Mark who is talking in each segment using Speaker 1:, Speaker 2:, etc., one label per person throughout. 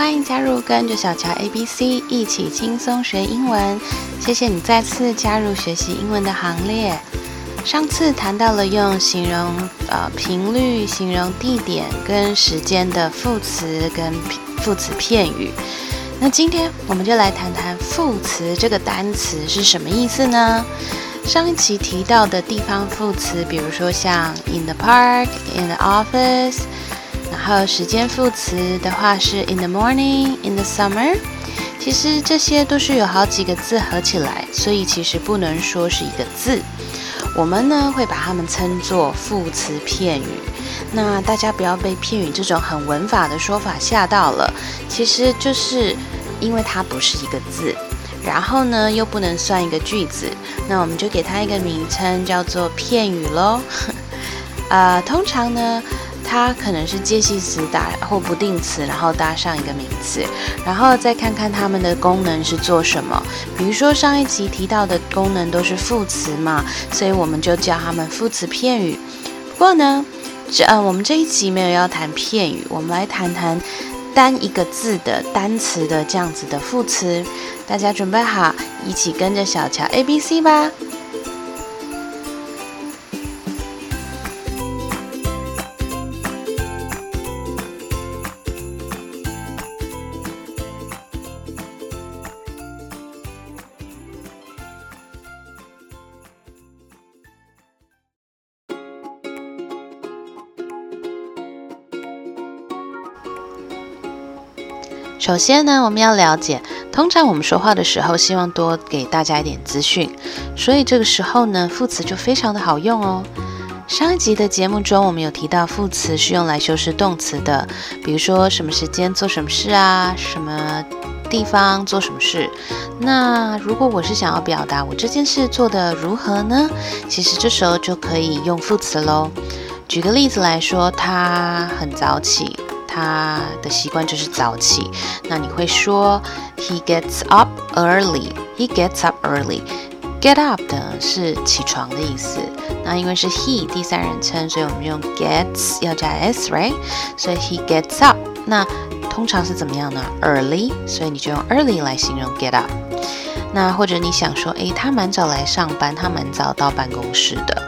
Speaker 1: 欢迎加入跟着小乔 A B C 一起轻松学英文。谢谢你再次加入学习英文的行列。上次谈到了用形容呃频率、形容地点跟时间的副词跟副词片语。那今天我们就来谈谈副词这个单词是什么意思呢？上一期提到的地方副词，比如说像 in the park、in the office，然后时间副词的话是 in the morning、in the summer。其实这些都是有好几个字合起来，所以其实不能说是一个字。我们呢会把它们称作副词片语。那大家不要被片语这种很文法的说法吓到了，其实就是因为它不是一个字，然后呢又不能算一个句子，那我们就给它一个名称叫做片语喽。呃，通常呢，它可能是介系词打或不定词，然后搭上一个名词，然后再看看它们的功能是做什么。比如说上一集提到的功能都是副词嘛，所以我们就叫它们副词片语。不过呢。这呃，我们这一集没有要谈片语，我们来谈谈单一个字的单词的这样子的副词。大家准备好，一起跟着小乔 A B C 吧。首先呢，我们要了解，通常我们说话的时候，希望多给大家一点资讯，所以这个时候呢，副词就非常的好用哦。上一集的节目中，我们有提到副词是用来修饰动词的，比如说什么时间做什么事啊，什么地方做什么事。那如果我是想要表达我这件事做的如何呢？其实这时候就可以用副词喽。举个例子来说，他很早起。他的习惯就是早起，那你会说 he gets up early. He gets up early. Get up 的是起床的意思。那因为是 he 第三人称，所以我们用 gets 要加 s，right？所以 he gets up。那通常是怎么样呢？Early，所以你就用 early 来形容 get up。那或者你想说，诶，他蛮早来上班，他蛮早到办公室的。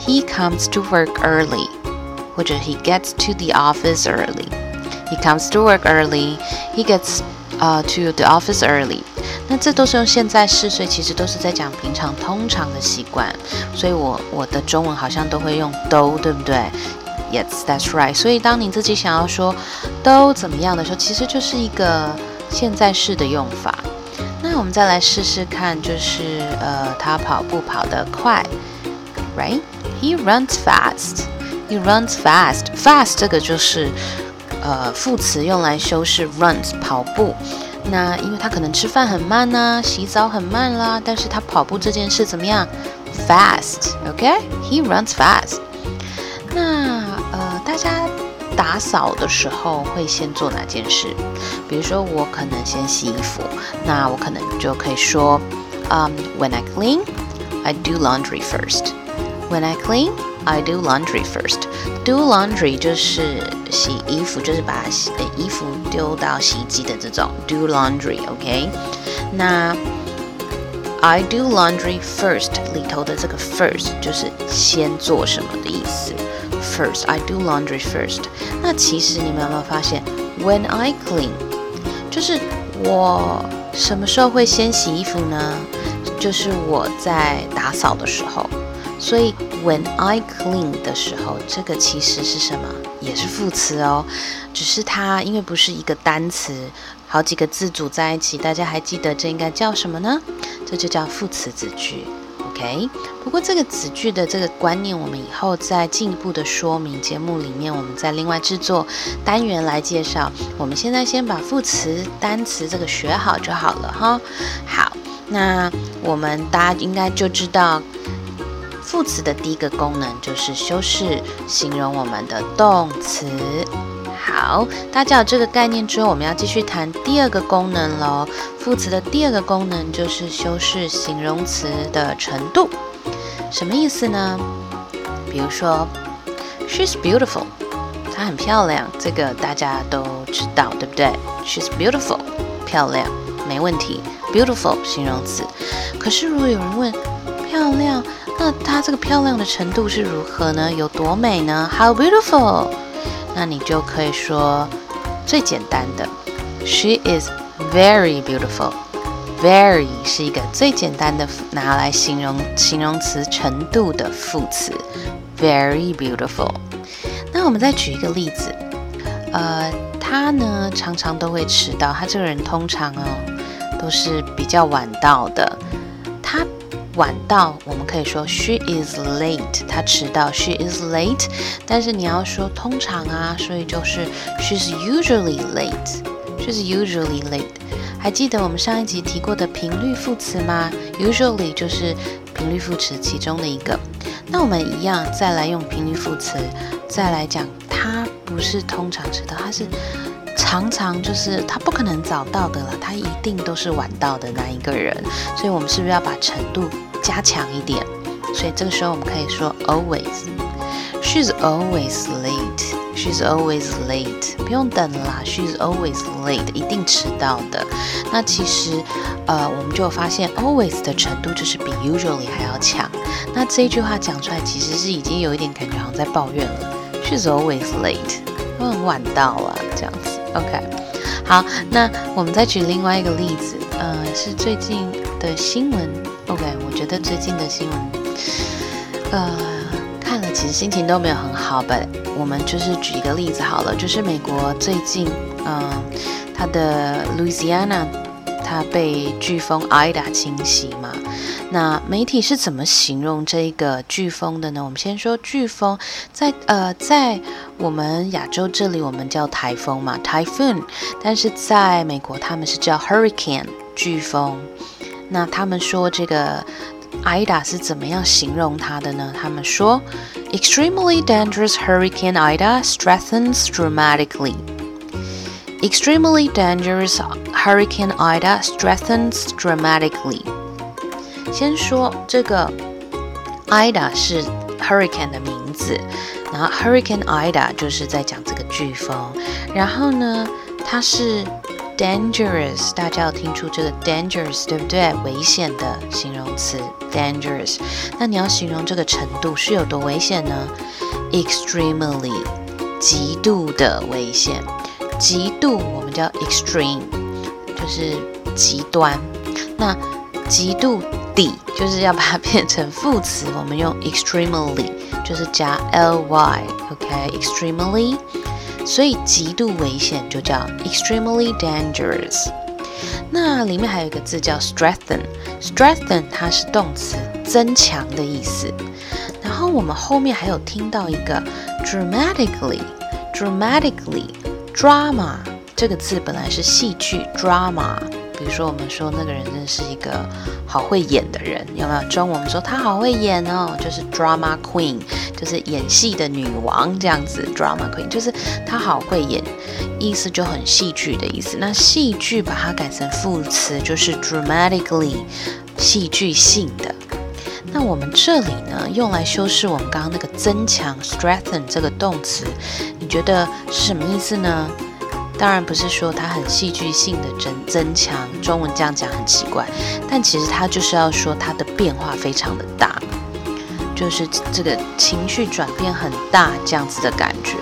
Speaker 1: He comes to work early，或者 he gets to the office early。He comes to work early. He gets uh to the office early. 那这都是用现在式，所以其实都是在讲平常通常的习惯。所以我我的中文好像都会用都，对不对？Yes, that's right. 所以当你自己想要说都怎么样的时候，其实就是一个现在式的用法。那我们再来试试看，就是呃，他跑步跑得快，right? He runs fast. He runs fast. Fast 这个就是。呃，副词用来修饰 runs 跑步。那因为他可能吃饭很慢呐，洗澡很慢啦，但是他跑步这件事怎么样？Fast，OK？He runs fast。那呃，大家打扫的时候会先做哪件事？比如说我可能先洗衣服，那我可能就可以说，嗯，When I clean，I do laundry first。When I clean。I do laundry first. Do laundry 就是洗衣服，就是把洗衣服丢到洗衣机的这种 do laundry，OK？、Okay? 那 I do laundry first 里头的这个 first 就是先做什么的意思。First, I do laundry first. 那其实你们有没有发现，When I clean 就是我什么时候会先洗衣服呢？就是我在打扫的时候。所以 When I clean 的时候，这个其实是什么？也是副词哦，只是它因为不是一个单词，好几个字组在一起，大家还记得这应该叫什么呢？这就叫副词子句，OK？不过这个子句的这个观念，我们以后再进一步的说明节目里面，我们再另外制作单元来介绍。我们现在先把副词单词这个学好就好了哈。好，那我们大家应该就知道。副词的第一个功能就是修饰、形容我们的动词。好，大家有这个概念之后，我们要继续谈第二个功能喽。副词的第二个功能就是修饰形容词的程度。什么意思呢？比如说，She's beautiful，她很漂亮，这个大家都知道，对不对？She's beautiful，漂亮，没问题。Beautiful 形容词。可是如果有人问漂亮，那她这个漂亮的程度是如何呢？有多美呢？How beautiful？那你就可以说最简单的，She is very beautiful。Very 是一个最简单的拿来形容形容词程度的副词。Very beautiful。那我们再举一个例子，呃，他呢常常都会迟到。他这个人通常哦都是比较晚到的。晚到，我们可以说 she is late。她迟到，she is late。但是你要说通常啊，所以就是 she's usually late。she's usually late。还记得我们上一集提过的频率副词吗？Usually 就是频率副词其中的一个。那我们一样再来用频率副词，再来讲，它不是通常迟到，它是常常就是他不可能早到的了，他一定都是晚到的那一个人。所以，我们是不是要把程度加强一点？所以这个时候我们可以说 always，she's always late。She's always late，不用等啦。She's always late，一定迟到的。那其实，呃，我们就发现 always 的程度就是比 usually 还要强。那这一句话讲出来，其实是已经有一点感觉好像在抱怨了。She's always late，都很晚到啊，这样子。OK，好，那我们再举另外一个例子，呃，是最近的新闻。OK，我觉得最近的新闻，呃。看了，其实心情都没有很好。But 我们就是举一个例子好了，就是美国最近，嗯，它的 Louisiana 它被飓风 Ida 侵袭嘛。那媒体是怎么形容这个飓风的呢？我们先说飓风，在呃，在我们亚洲这里我们叫台风嘛，typhoon。但是在美国他们是叫 hurricane 飓风。那他们说这个。Ida 是怎么样形容它的呢？他们说，extremely dangerous Hurricane Ida strengthens dramatically. Extremely dangerous Hurricane Ida strengthens dramatically. 先说这个 Ida 是 Hurricane 的名字，然后 Hurricane Ida 就是在讲这个飓风，然后呢，它是。dangerous，大家要听出这个 dangerous，对不对？危险的形容词 dangerous。那你要形容这个程度是有多危险呢？extremely，极度的危险。极度我们叫 extreme，就是极端。那极度底就是要把它变成副词，我们用 extremely，就是加 ly，OK，extremely。所以极度危险就叫 extremely dangerous。那里面还有一个字叫 strengthen，strengthen 它是动词，增强的意思。然后我们后面还有听到一个 dramatically，dramatically Drama 这个字本来是戏剧 drama。比如说，我们说那个人真的是一个好会演的人，有没有？中文说他好会演哦，就是 drama queen，就是演戏的女王这样子。drama queen 就是他好会演，意思就很戏剧的意思。那戏剧把它改成副词就是 dramatically，戏剧性的。那我们这里呢，用来修饰我们刚刚那个增强 strengthen 这个动词，觉得是什么意思呢？当然不是说它很戏剧性的增增强，中文这样讲很奇怪，但其实它就是要说它的变化非常的大，就是这个情绪转变很大这样子的感觉。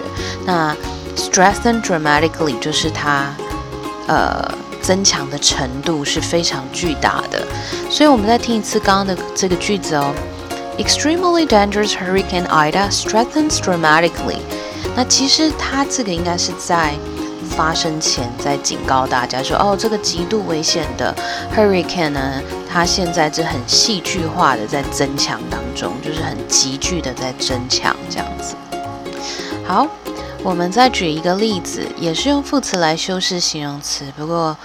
Speaker 1: 那 strengthen dramatically 就是它呃增强的程度是非常巨大的。所以我们再听一次刚刚的这个句子哦，extremely dangerous hurricane Ida strengthens dramatically。那其实它这个应该是在发生前在警告大家说：“哦，这个极度危险的 hurricane 呢，它现在是很戏剧化的在增强当中，就是很急剧的在增强这样子。”好，我们再举一个例子，也是用副词来修饰形容词，不过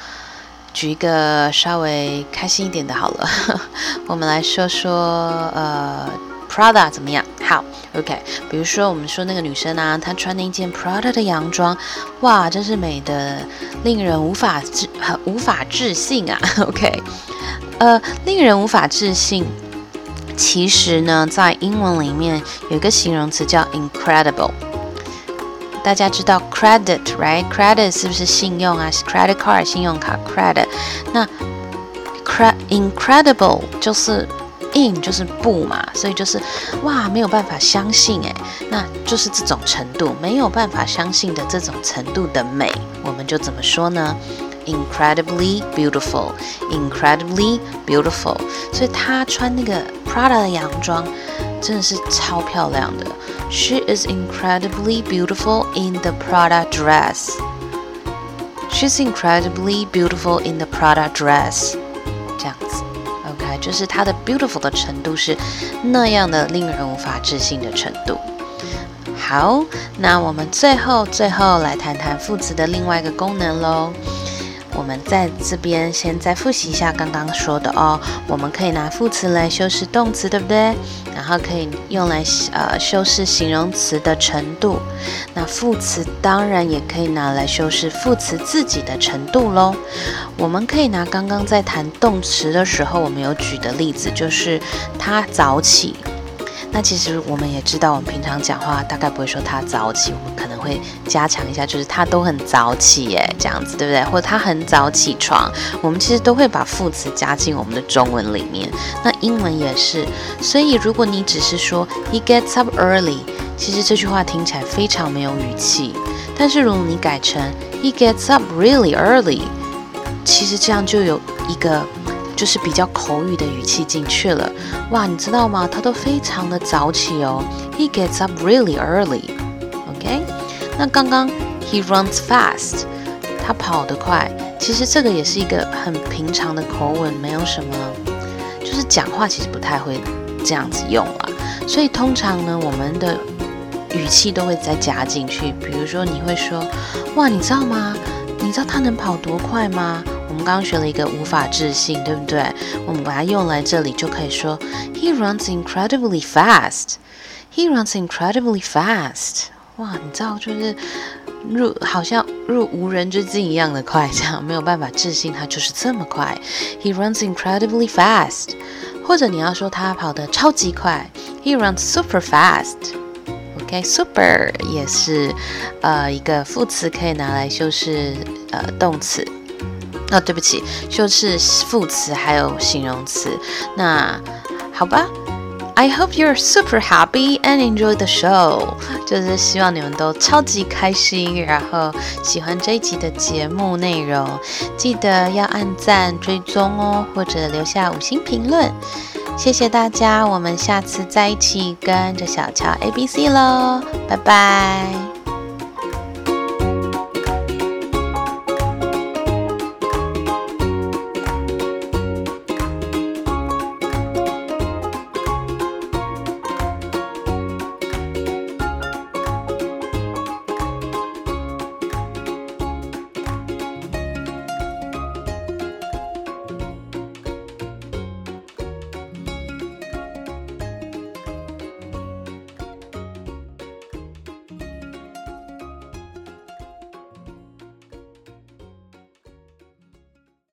Speaker 1: 举一个稍微开心一点的好了。我们来说说，呃。Prada 怎么样？好，OK。比如说，我们说那个女生啊，她穿那件 Prada 的洋装，哇，真是美的令人无法置无法置信啊。OK，呃，令人无法置信。其实呢，在英文里面有一个形容词叫 incredible。大家知道 credit，right？credit 是不是信用啊？credit card 信用卡 credit。那 incredible 就是 in 就是不嘛，所以就是哇没有办法相信诶，那就是这种程度没有办法相信的这种程度的美，我们就怎么说呢？incredibly beautiful，incredibly beautiful。所以她穿那个 Prada 的洋装真的是超漂亮的。She is incredibly beautiful in the Prada dress. She's incredibly beautiful in the Prada dress. 这样子 就是它的 beautiful 的程度是那样的令人无法置信的程度。好，那我们最后最后来谈谈副词的另外一个功能喽。我们在这边先再复习一下刚刚说的哦。我们可以拿副词来修饰动词，对不对？然后可以用来呃修饰形容词的程度。那副词当然也可以拿来修饰副词自己的程度喽。我们可以拿刚刚在谈动词的时候我们有举的例子，就是他早起。那其实我们也知道，我们平常讲话大概不会说他早起，我们可能会加强一下，就是他都很早起耶，这样子对不对？或者他很早起床，我们其实都会把副词加进我们的中文里面。那英文也是，所以如果你只是说 he gets up early，其实这句话听起来非常没有语气。但是如果你改成 he gets up really early，其实这样就有一个。就是比较口语的语气进去了，哇，你知道吗？他都非常的早起哦。He gets up really early. OK，那刚刚 he runs fast，他跑得快。其实这个也是一个很平常的口吻，没有什么，就是讲话其实不太会这样子用啊。所以通常呢，我们的语气都会再加进去。比如说你会说，哇，你知道吗？你知道他能跑多快吗？我们刚刚学了一个无法置信，对不对？我们把它用来这里就可以说，He runs incredibly fast. He runs incredibly fast. 哇，你知道，就是入好像入无人之境一样的快，这样没有办法置信他就是这么快。He runs incredibly fast. 或者你要说他跑得超级快，He runs super fast. OK，super 也是呃一个副词，可以拿来修饰呃动词。哦，对不起，就是副词还有形容词。那好吧，I hope you're super happy and enjoy the show。就是希望你们都超级开心，然后喜欢这一集的节目内容。记得要按赞、追踪哦，或者留下五星评论。谢谢大家，我们下次再一起跟着小乔 A B C 喽，拜拜。